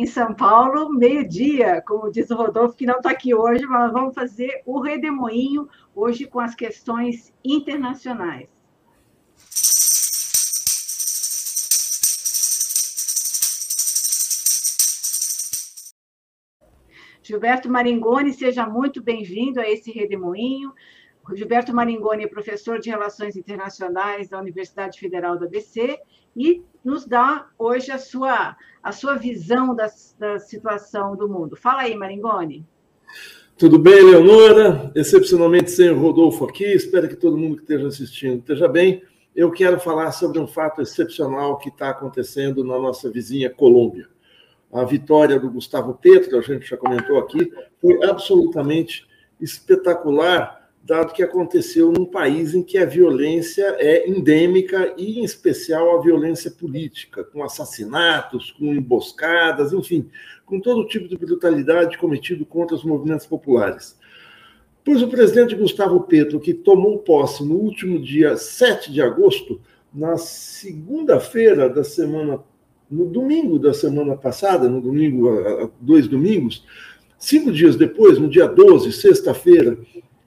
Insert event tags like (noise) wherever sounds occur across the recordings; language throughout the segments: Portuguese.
em São Paulo, meio-dia, como diz o Rodolfo, que não está aqui hoje, mas vamos fazer o redemoinho hoje com as questões internacionais. Gilberto Maringoni, seja muito bem-vindo a esse redemoinho. Gilberto Maringoni é professor de Relações Internacionais da Universidade Federal do ABC e nos dá hoje a sua, a sua visão da, da situação do mundo. Fala aí, Maringoni. Tudo bem, Leonora? Excepcionalmente sem o Rodolfo aqui, espero que todo mundo que esteja assistindo esteja bem. Eu quero falar sobre um fato excepcional que está acontecendo na nossa vizinha Colômbia. A vitória do Gustavo Petro, a gente já comentou aqui, foi absolutamente espetacular dado que aconteceu num país em que a violência é endêmica e, em especial, a violência política, com assassinatos, com emboscadas, enfim, com todo tipo de brutalidade cometido contra os movimentos populares. Pois o presidente Gustavo Petro, que tomou posse no último dia 7 de agosto, na segunda-feira da semana, no domingo da semana passada, no domingo, dois domingos, cinco dias depois, no dia 12, sexta-feira,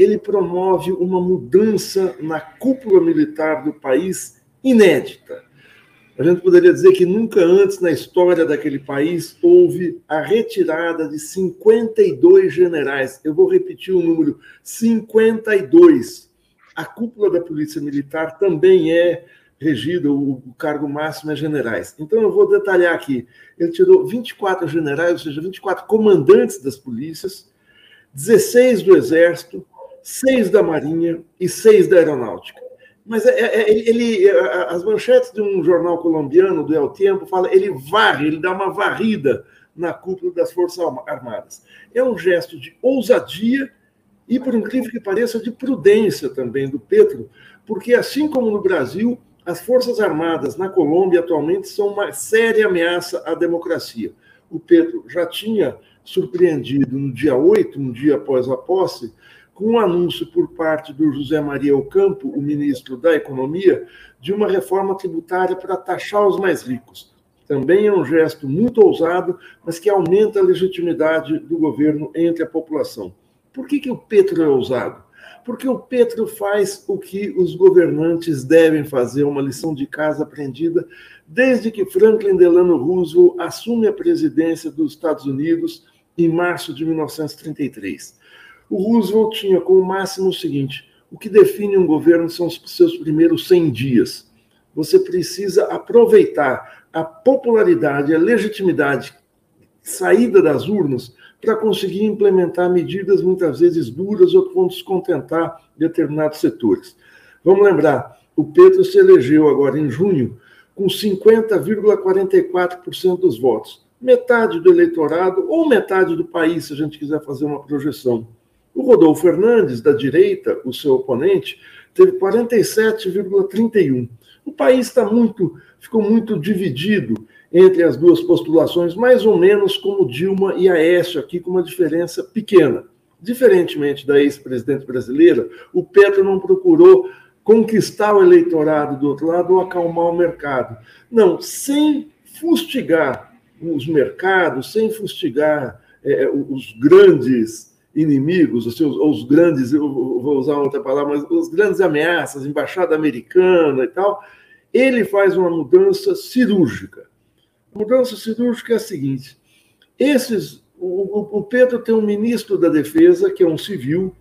ele promove uma mudança na cúpula militar do país inédita. A gente poderia dizer que nunca antes na história daquele país houve a retirada de 52 generais. Eu vou repetir o número: 52. A cúpula da Polícia Militar também é regida, o cargo máximo é generais. Então eu vou detalhar aqui. Ele tirou 24 generais, ou seja, 24 comandantes das polícias, 16 do Exército, seis da Marinha e seis da Aeronáutica. Mas é, é, ele, as manchetes de um jornal colombiano, do El Tempo, fala ele varre, ele dá uma varrida na cúpula das Forças Armadas. É um gesto de ousadia e, por incrível que pareça, de prudência também do Petro, porque, assim como no Brasil, as Forças Armadas na Colômbia atualmente são uma séria ameaça à democracia. O Petro já tinha surpreendido no dia 8, um dia após a posse, com um anúncio por parte do José Maria Ocampo, o ministro da Economia, de uma reforma tributária para taxar os mais ricos. Também é um gesto muito ousado, mas que aumenta a legitimidade do governo entre a população. Por que, que o Petro é ousado? Porque o Petro faz o que os governantes devem fazer, uma lição de casa aprendida desde que Franklin Delano Roosevelt assume a presidência dos Estados Unidos em março de 1933 o Roosevelt tinha como máximo o seguinte: o que define um governo são os seus primeiros 100 dias. Você precisa aproveitar a popularidade, a legitimidade saída das urnas para conseguir implementar medidas muitas vezes duras ou que vão descontentar determinados setores. Vamos lembrar, o Petro se elegeu agora em junho com 50,44% dos votos, metade do eleitorado ou metade do país, se a gente quiser fazer uma projeção. O Rodolfo Fernandes, da direita, o seu oponente, teve 47,31. O país está muito, ficou muito dividido entre as duas postulações, mais ou menos como Dilma e Aécio, aqui com uma diferença pequena. Diferentemente da ex-presidente brasileira, o Petro não procurou conquistar o eleitorado do outro lado ou acalmar o mercado. Não, sem fustigar os mercados, sem fustigar é, os grandes inimigos, os, seus, os grandes, vou usar outra palavra, mas os grandes ameaças, embaixada americana e tal, ele faz uma mudança cirúrgica. A mudança cirúrgica é a seguinte: esses, o, o Pedro tem um ministro da Defesa que é um civil,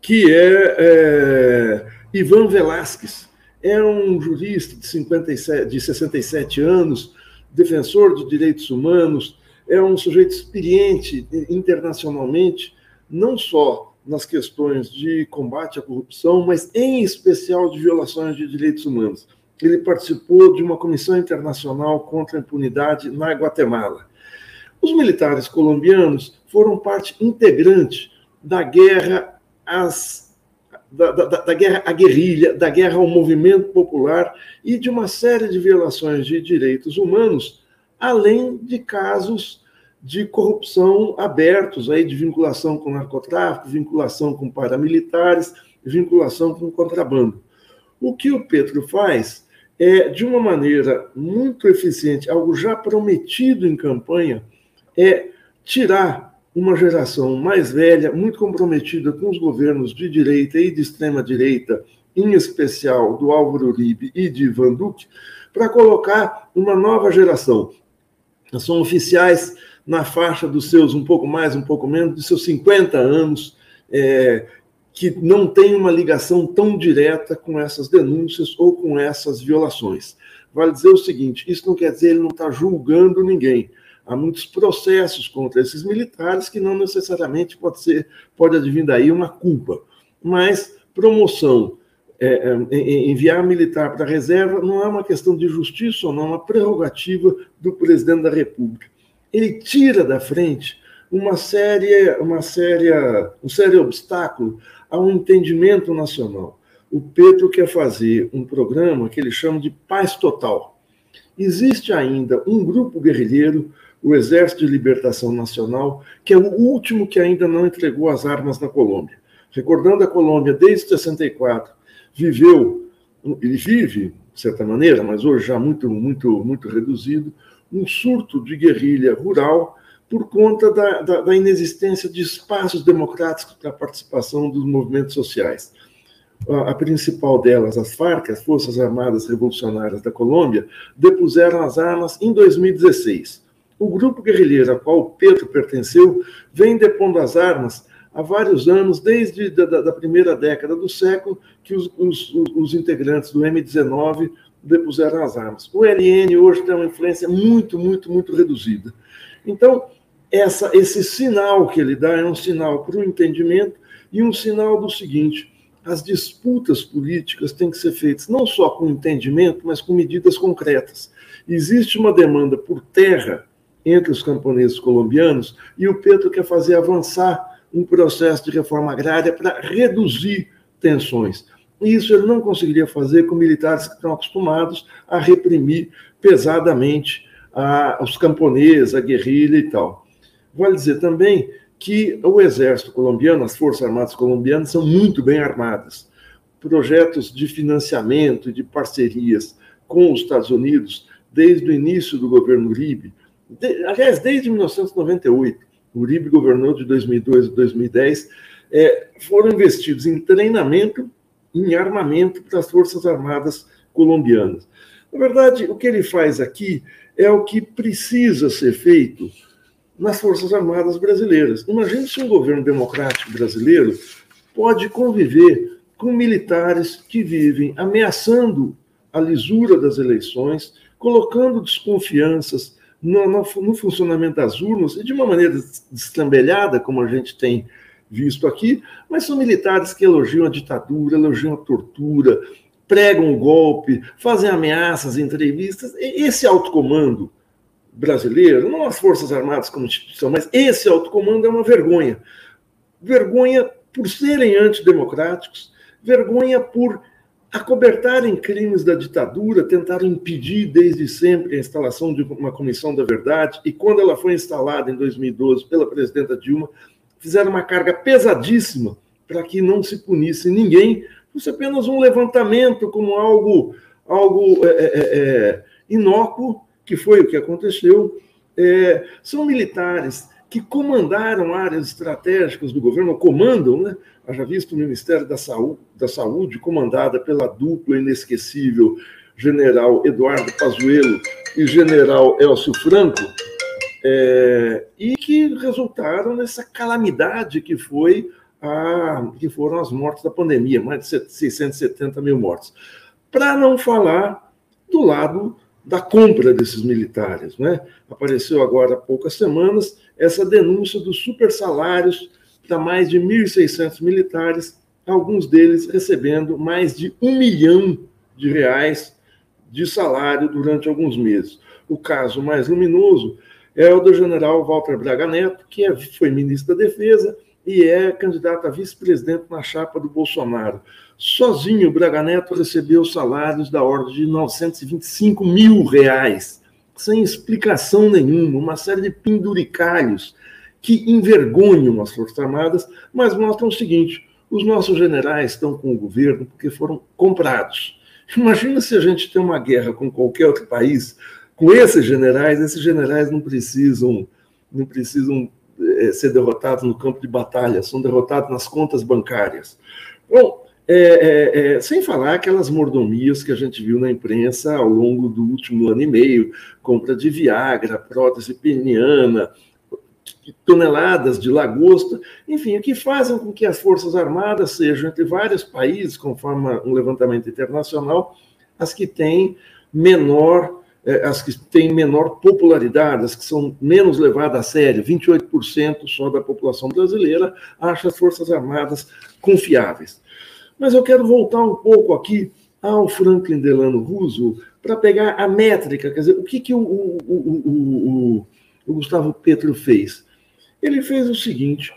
que é, é Ivan Velasquez, é um jurista de 57, de 67 anos, defensor de direitos humanos, é um sujeito experiente internacionalmente, não só nas questões de combate à corrupção, mas em especial de violações de direitos humanos. Ele participou de uma comissão internacional contra a impunidade na Guatemala. Os militares colombianos foram parte integrante da guerra às da, da, da, guerra à guerrilha, da guerra ao movimento popular e de uma série de violações de direitos humanos além de casos de corrupção abertos, aí, de vinculação com narcotráfico, vinculação com paramilitares, vinculação com contrabando. O que o Petro faz é, de uma maneira muito eficiente, algo já prometido em campanha, é tirar uma geração mais velha, muito comprometida com os governos de direita e de extrema direita, em especial do Álvaro Uribe e de Ivan Duque, para colocar uma nova geração. São oficiais na faixa dos seus um pouco mais, um pouco menos, de seus 50 anos, é, que não tem uma ligação tão direta com essas denúncias ou com essas violações. Vale dizer o seguinte: isso não quer dizer ele não está julgando ninguém. Há muitos processos contra esses militares que não necessariamente pode ser, pode advir daí uma culpa. Mas promoção, é, é, enviar militar para a reserva não é uma questão de justiça ou não, é uma prerrogativa do presidente da República. Ele tira da frente uma séria, uma séria, um sério obstáculo a um entendimento nacional. O Petro quer fazer um programa que ele chama de paz total. Existe ainda um grupo guerrilheiro, o Exército de Libertação Nacional, que é o último que ainda não entregou as armas na Colômbia. Recordando a Colômbia desde 64, viveu, ele vive, de certa maneira, mas hoje já muito, muito, muito reduzido, um surto de guerrilha rural por conta da, da, da inexistência de espaços democráticos para a participação dos movimentos sociais. A, a principal delas, as FARC, as Forças Armadas Revolucionárias da Colômbia, depuseram as armas em 2016. O grupo guerrilheiro a qual Pedro pertenceu vem depondo as armas há vários anos, desde da, da primeira década do século, que os, os, os, integrantes do M19 depuseram as armas. O LN hoje tem uma influência muito, muito, muito reduzida. Então, essa, esse sinal que ele dá é um sinal para o entendimento e um sinal do seguinte: as disputas políticas têm que ser feitas não só com entendimento, mas com medidas concretas. Existe uma demanda por terra entre os camponeses colombianos e o Petro quer fazer avançar um processo de reforma agrária para reduzir tensões. Isso ele não conseguiria fazer com militares que estão acostumados a reprimir pesadamente a, os camponeses, a guerrilha e tal. Vale dizer também que o exército colombiano, as forças armadas colombianas, são muito bem armadas. Projetos de financiamento e de parcerias com os Estados Unidos, desde o início do governo Uribe, de, aliás, desde 1998, o Uribe governou de 2002 a 2010, é, foram investidos em treinamento, em armamento para as Forças Armadas colombianas. Na verdade, o que ele faz aqui é o que precisa ser feito nas Forças Armadas brasileiras. Imagine se um governo democrático brasileiro pode conviver com militares que vivem ameaçando a lisura das eleições, colocando desconfianças no, no, no funcionamento das urnas e de uma maneira destrambelhada, como a gente tem visto aqui, mas são militares que elogiam a ditadura, elogiam a tortura, pregam o golpe, fazem ameaças, entrevistas. Esse alto comando brasileiro, não as Forças Armadas como instituição, mas esse alto comando é uma vergonha. Vergonha por serem antidemocráticos, vergonha por acobertarem crimes da ditadura, tentaram impedir desde sempre a instalação de uma comissão da verdade, e quando ela foi instalada em 2012 pela presidenta Dilma, fizeram uma carga pesadíssima para que não se punisse ninguém, fosse apenas um levantamento como algo, algo é, é, é, inócuo que foi o que aconteceu, é, são militares que comandaram áreas estratégicas do governo, comandam, né? Haja visto o Ministério da Saúde, da Saúde, comandada pela dupla inesquecível general Eduardo Pazuello e general Elcio Franco, é, e que resultaram nessa calamidade que foi a, que foram as mortes da pandemia, mais de 670 mil mortes. Para não falar do lado da compra desses militares. Né? Apareceu agora há poucas semanas essa denúncia dos super salários para mais de 1.600 militares, alguns deles recebendo mais de um milhão de reais de salário durante alguns meses. O caso mais luminoso é o do general Walter Braga Neto, que é, foi ministro da Defesa e é candidato a vice-presidente na chapa do Bolsonaro. Sozinho, Braga Neto recebeu salários da ordem de 925 mil reais, sem explicação nenhuma, uma série de penduricalhos que envergonham as Forças Armadas, mas mostram o seguinte: os nossos generais estão com o governo porque foram comprados. Imagina se a gente tem uma guerra com qualquer outro país, com esses generais, esses generais não precisam, não precisam é, ser derrotados no campo de batalha, são derrotados nas contas bancárias. Bom, é, é, é, sem falar aquelas mordomias que a gente viu na imprensa ao longo do último ano e meio, compra de Viagra, prótese peniana, toneladas de lagosta, enfim, o que fazem com que as Forças Armadas sejam, entre vários países, conforme um levantamento internacional, as que têm menor é, as que têm menor popularidade, as que são menos levadas a sério, 28% só da população brasileira acha as Forças Armadas confiáveis. Mas eu quero voltar um pouco aqui ao Franklin Delano Roosevelt para pegar a métrica, quer dizer, o que, que o, o, o, o Gustavo Petro fez? Ele fez o seguinte: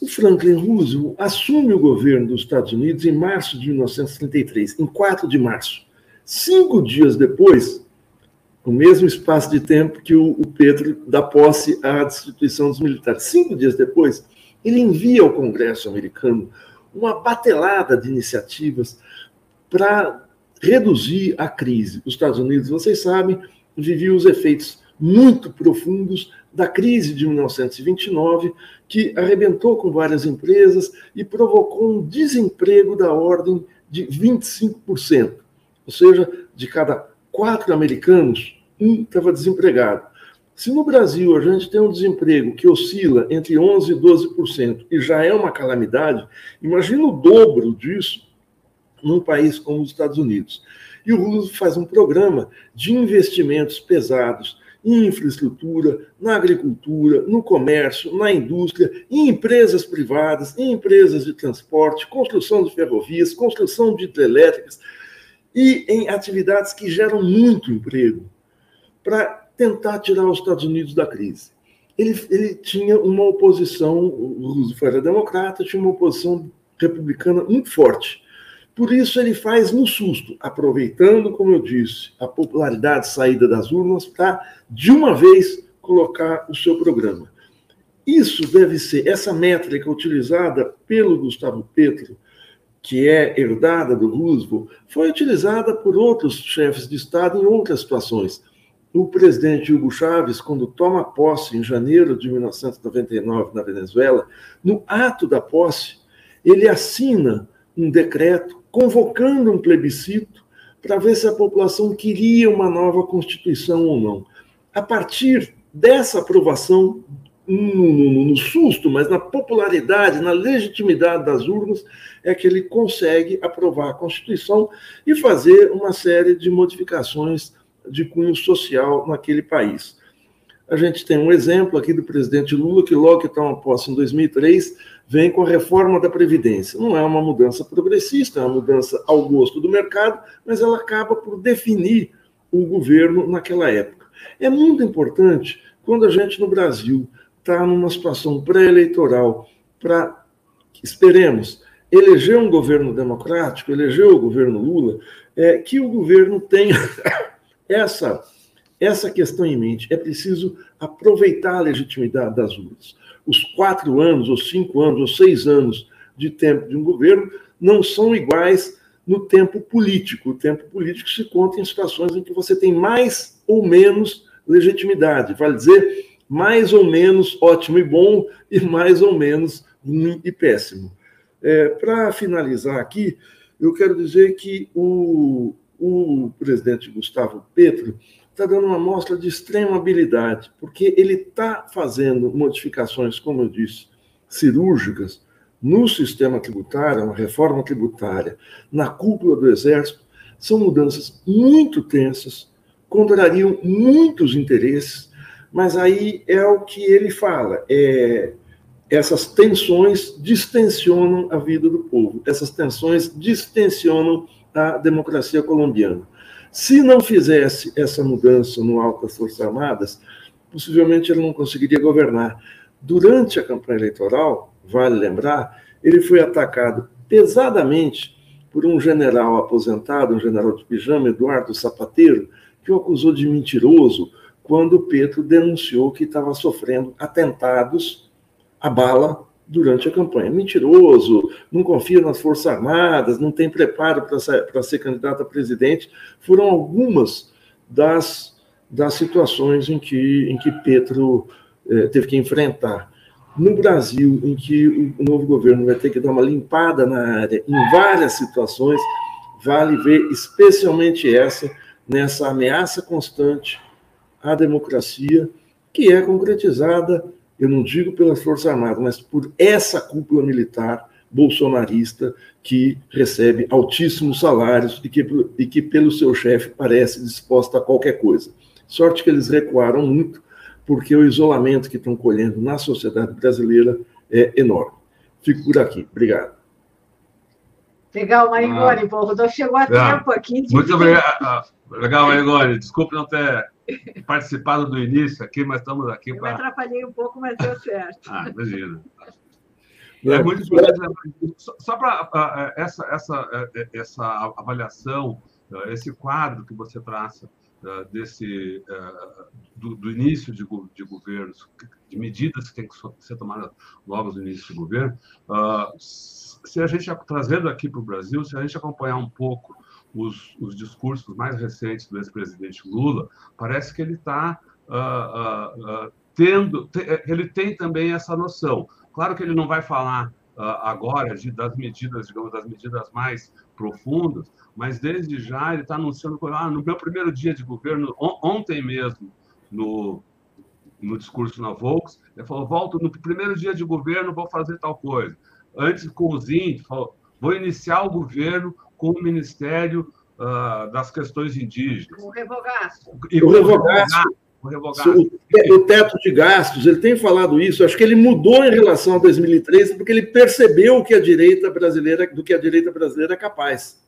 o Franklin Roosevelt assume o governo dos Estados Unidos em março de 1933, em 4 de março. Cinco dias depois, o mesmo espaço de tempo que o, Pedro dá posse à destituição dos militares. Cinco dias depois, ele envia ao Congresso americano uma batelada de iniciativas para reduzir a crise. Os Estados Unidos, vocês sabem, viviam os efeitos muito profundos da crise de 1929, que arrebentou com várias empresas e provocou um desemprego da ordem de 25%. Ou seja, de cada quatro americanos, um estava desempregado. Se no Brasil a gente tem um desemprego que oscila entre 11% e 12% e já é uma calamidade, imagina o dobro disso num país como os Estados Unidos. E o Roosevelt faz um programa de investimentos pesados em infraestrutura, na agricultura, no comércio, na indústria, em empresas privadas, em empresas de transporte, construção de ferrovias, construção de hidrelétricas e em atividades que geram muito emprego para tentar tirar os Estados Unidos da crise. Ele, ele tinha uma oposição, o Roosevelt era democrata, tinha uma oposição republicana muito forte. Por isso ele faz no susto, aproveitando, como eu disse, a popularidade saída das urnas para, de uma vez, colocar o seu programa. Isso deve ser, essa métrica utilizada pelo Gustavo Petro, que é herdada do Roosevelt, foi utilizada por outros chefes de Estado em outras situações. O presidente Hugo Chávez, quando toma posse em janeiro de 1999 na Venezuela, no ato da posse, ele assina um decreto convocando um plebiscito para ver se a população queria uma nova Constituição ou não. A partir dessa aprovação, no, no, no, susto, mas na popularidade, na legitimidade das urnas, é que ele consegue aprovar a Constituição e fazer uma série de modificações de cunho social naquele país. A gente tem um exemplo aqui do presidente Lula, que logo que toma posse em 2003, vem com a reforma da Previdência. Não é uma mudança progressista, é uma mudança ao gosto do mercado, mas ela acaba por definir o governo naquela época. É muito importante quando a gente no Brasil está numa situação pré-eleitoral para, esperemos, eleger um governo democrático, eleger o governo Lula, é, que o governo tenha (laughs) essa essa questão em mente. É preciso aproveitar a legitimidade das urnas. Os quatro anos, ou cinco anos, ou seis anos de tempo de um governo não são iguais no tempo político. O tempo político se conta em situações em que você tem mais ou menos legitimidade. Vale dizer, mais ou menos ótimo e bom e mais ou menos ruim e péssimo. É, Para finalizar aqui, eu quero dizer que o, o presidente Gustavo Petro está dando uma mostra de extrema habilidade, porque ele está fazendo modificações, como eu disse, cirúrgicas no sistema tributário, uma reforma tributária, na cúpula do Exército, são mudanças muito tensas, contrariam muitos interesses, mas aí é o que ele fala, é, essas tensões distensionam a vida do povo, essas tensões distensionam a democracia colombiana. Se não fizesse essa mudança no alto das Forças Armadas, possivelmente ele não conseguiria governar. Durante a campanha eleitoral, vale lembrar, ele foi atacado pesadamente por um general aposentado, um general de pijama, Eduardo Sapateiro, que o acusou de mentiroso quando Pedro denunciou que estava sofrendo atentados a bala durante a campanha. Mentiroso, não confia nas Forças Armadas, não tem preparo para ser, ser candidato a presidente. Foram algumas das, das situações em que, em que Petro eh, teve que enfrentar. No Brasil, em que o novo governo vai ter que dar uma limpada na área, em várias situações, vale ver especialmente essa, nessa ameaça constante à democracia, que é concretizada eu não digo pelas Forças Armadas, mas por essa cúpula militar bolsonarista que recebe altíssimos salários e que, e que pelo seu chefe parece disposta a qualquer coisa. Sorte que eles recuaram muito, porque o isolamento que estão colhendo na sociedade brasileira é enorme. Fico por aqui. Obrigado. Legal, Marigoni. Ah, o Rodolfo chegou a é, tempo aqui. Muito obrigado. Ah, legal, Marigoni. Desculpe não ter participado do início aqui, mas estamos aqui para. Eu me atrapalhei um pouco, mas deu certo. (laughs) ah, imagina. É muito importante. Só para essa, essa, essa avaliação, esse quadro que você traça desse do, do início de, de, governos, de medidas que têm que ser tomadas logo no início de governo, se a gente trazendo aqui para o Brasil, se a gente acompanhar um pouco os, os discursos mais recentes do ex-presidente Lula, parece que ele está uh, uh, uh, tendo, ele tem também essa noção. Claro que ele não vai falar agora de, das medidas, digamos, das medidas mais profundas, mas desde já ele está anunciando ah, no meu primeiro dia de governo, on, ontem mesmo, no, no discurso na Volks, ele falou: volto no primeiro dia de governo, vou fazer tal coisa. Antes, com os índios, falou: vou iniciar o governo com o Ministério uh, das Questões Indígenas. O revogaço. E o revogaço. O, revogaço. O, o teto de gastos, ele tem falado isso. Acho que ele mudou em relação a 2013 porque ele percebeu que a direita brasileira, do que a direita brasileira é capaz.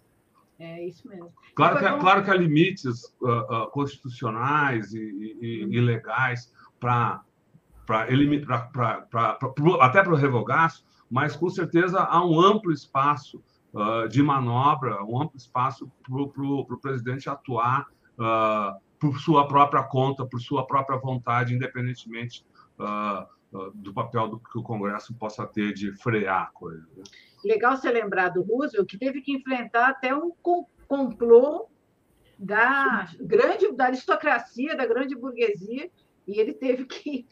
É isso mesmo. Claro que, claro que há limites uh, uh, constitucionais e, e, e legais para até para o revogaço, mas com certeza há um amplo espaço uh, de manobra, um amplo espaço para o presidente atuar uh, por sua própria conta, por sua própria vontade, independentemente uh, do papel do que o Congresso possa ter de frear a coisa. Né? Legal você lembrar do Roosevelt, que teve que enfrentar até um complô da grande da aristocracia, da grande burguesia, e ele teve que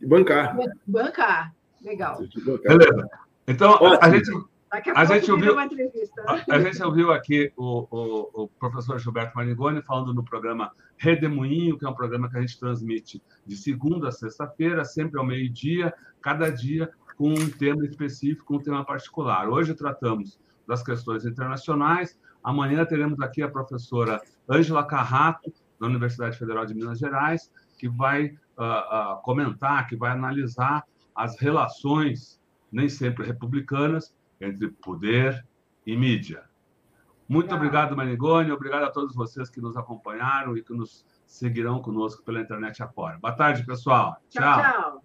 bancar. Bancar. Legal. Beleza. Então, a gente, a, gente ouviu, a, a, gente ouviu aqui o, o, o, professor Gilberto Maringoni falando no programa Redemoinho, que é um programa que a gente transmite de segunda a sexta-feira, sempre ao meio-dia, cada dia com um tema específico, um tema particular. Hoje tratamos das questões internacionais, amanhã teremos aqui a professora Ângela Carrato, da Universidade Federal de Minas Gerais, que vai uh, uh, comentar, que vai analisar as relações, nem sempre republicanas, entre poder e mídia. Muito obrigado, Marigone. Obrigado a todos vocês que nos acompanharam e que nos seguirão conosco pela internet agora. Boa tarde, pessoal. tchau. tchau. tchau.